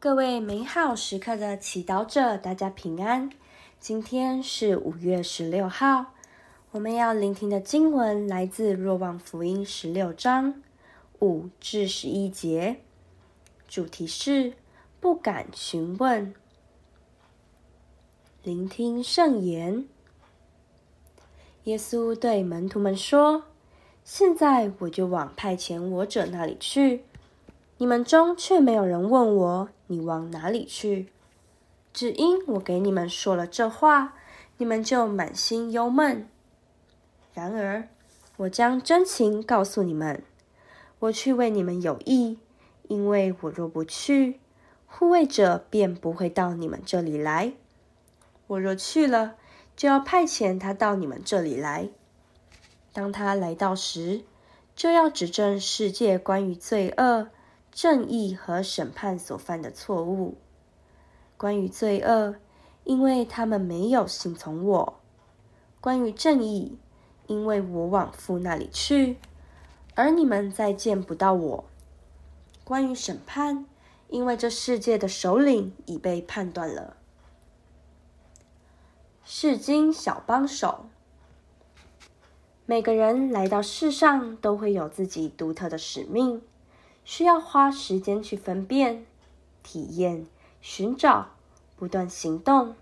各位美好时刻的祈祷者，大家平安。今天是五月十六号，我们要聆听的经文来自《若望福音》十六章五至十一节，主题是不敢询问。聆听圣言。耶稣对门徒们说：“现在我就往派遣我者那里去，你们中却没有人问我。”你往哪里去？只因我给你们说了这话，你们就满心忧闷。然而，我将真情告诉你们：我去为你们有益，因为我若不去，护卫者便不会到你们这里来；我若去了，就要派遣他到你们这里来。当他来到时，就要指证世界关于罪恶。正义和审判所犯的错误。关于罪恶，因为他们没有信从我；关于正义，因为我往父那里去，而你们再见不到我；关于审判，因为这世界的首领已被判断了。世经小帮手，每个人来到世上都会有自己独特的使命。需要花时间去分辨、体验、寻找、不断行动，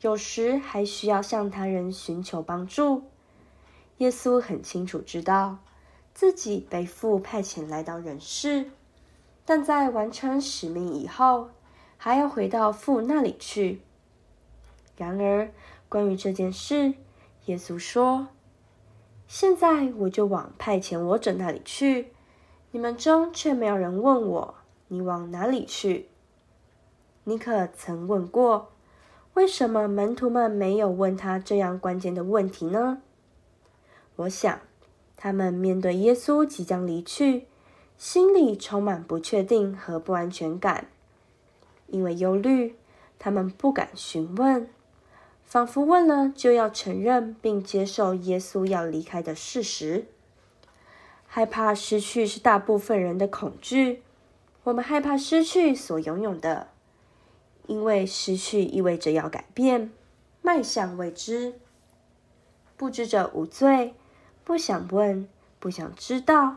有时还需要向他人寻求帮助。耶稣很清楚知道自己被父派遣来到人世，但在完成使命以后，还要回到父那里去。然而，关于这件事，耶稣说：“现在我就往派遣我者那里去。”你们中却没有人问我：“你往哪里去？”你可曾问过，为什么门徒们没有问他这样关键的问题呢？我想，他们面对耶稣即将离去，心里充满不确定和不安全感。因为忧虑，他们不敢询问，仿佛问了就要承认并接受耶稣要离开的事实。害怕失去是大部分人的恐惧。我们害怕失去所拥有的，因为失去意味着要改变，迈向未知。不知者无罪，不想问，不想知道，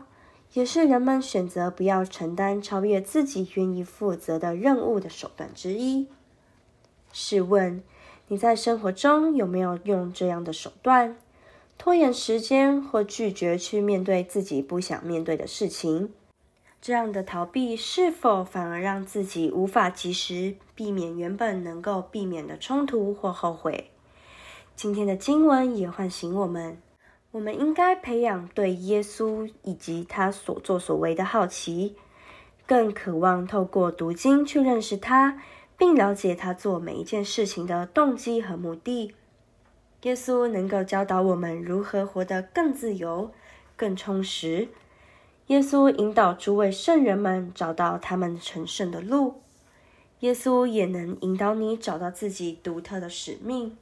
也是人们选择不要承担超越自己愿意负责的任务的手段之一。试问，你在生活中有没有用这样的手段？拖延时间或拒绝去面对自己不想面对的事情，这样的逃避是否反而让自己无法及时避免原本能够避免的冲突或后悔？今天的经文也唤醒我们，我们应该培养对耶稣以及他所作所为的好奇，更渴望透过读经去认识他，并了解他做每一件事情的动机和目的。耶稣能够教导我们如何活得更自由、更充实。耶稣引导诸位圣人们找到他们成圣的路。耶稣也能引导你找到自己独特的使命。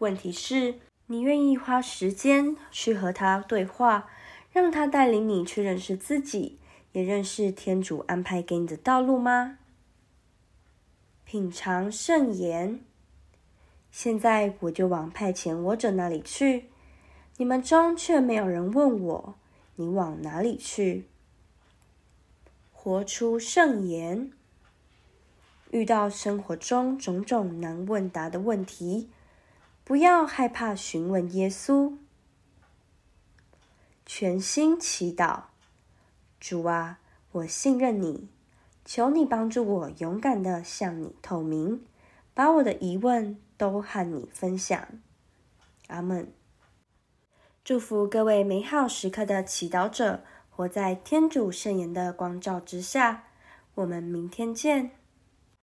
问题是，你愿意花时间去和他对话，让他带领你去认识自己，也认识天主安排给你的道路吗？品尝圣言。现在我就往派遣我者那里去，你们中却没有人问我：“你往哪里去？”活出圣言。遇到生活中种种难问答的问题，不要害怕询问耶稣。全心祈祷，主啊，我信任你，求你帮助我勇敢地向你透明，把我的疑问。都和你分享，阿门。祝福各位美好时刻的祈祷者，活在天主圣言的光照之下。我们明天见。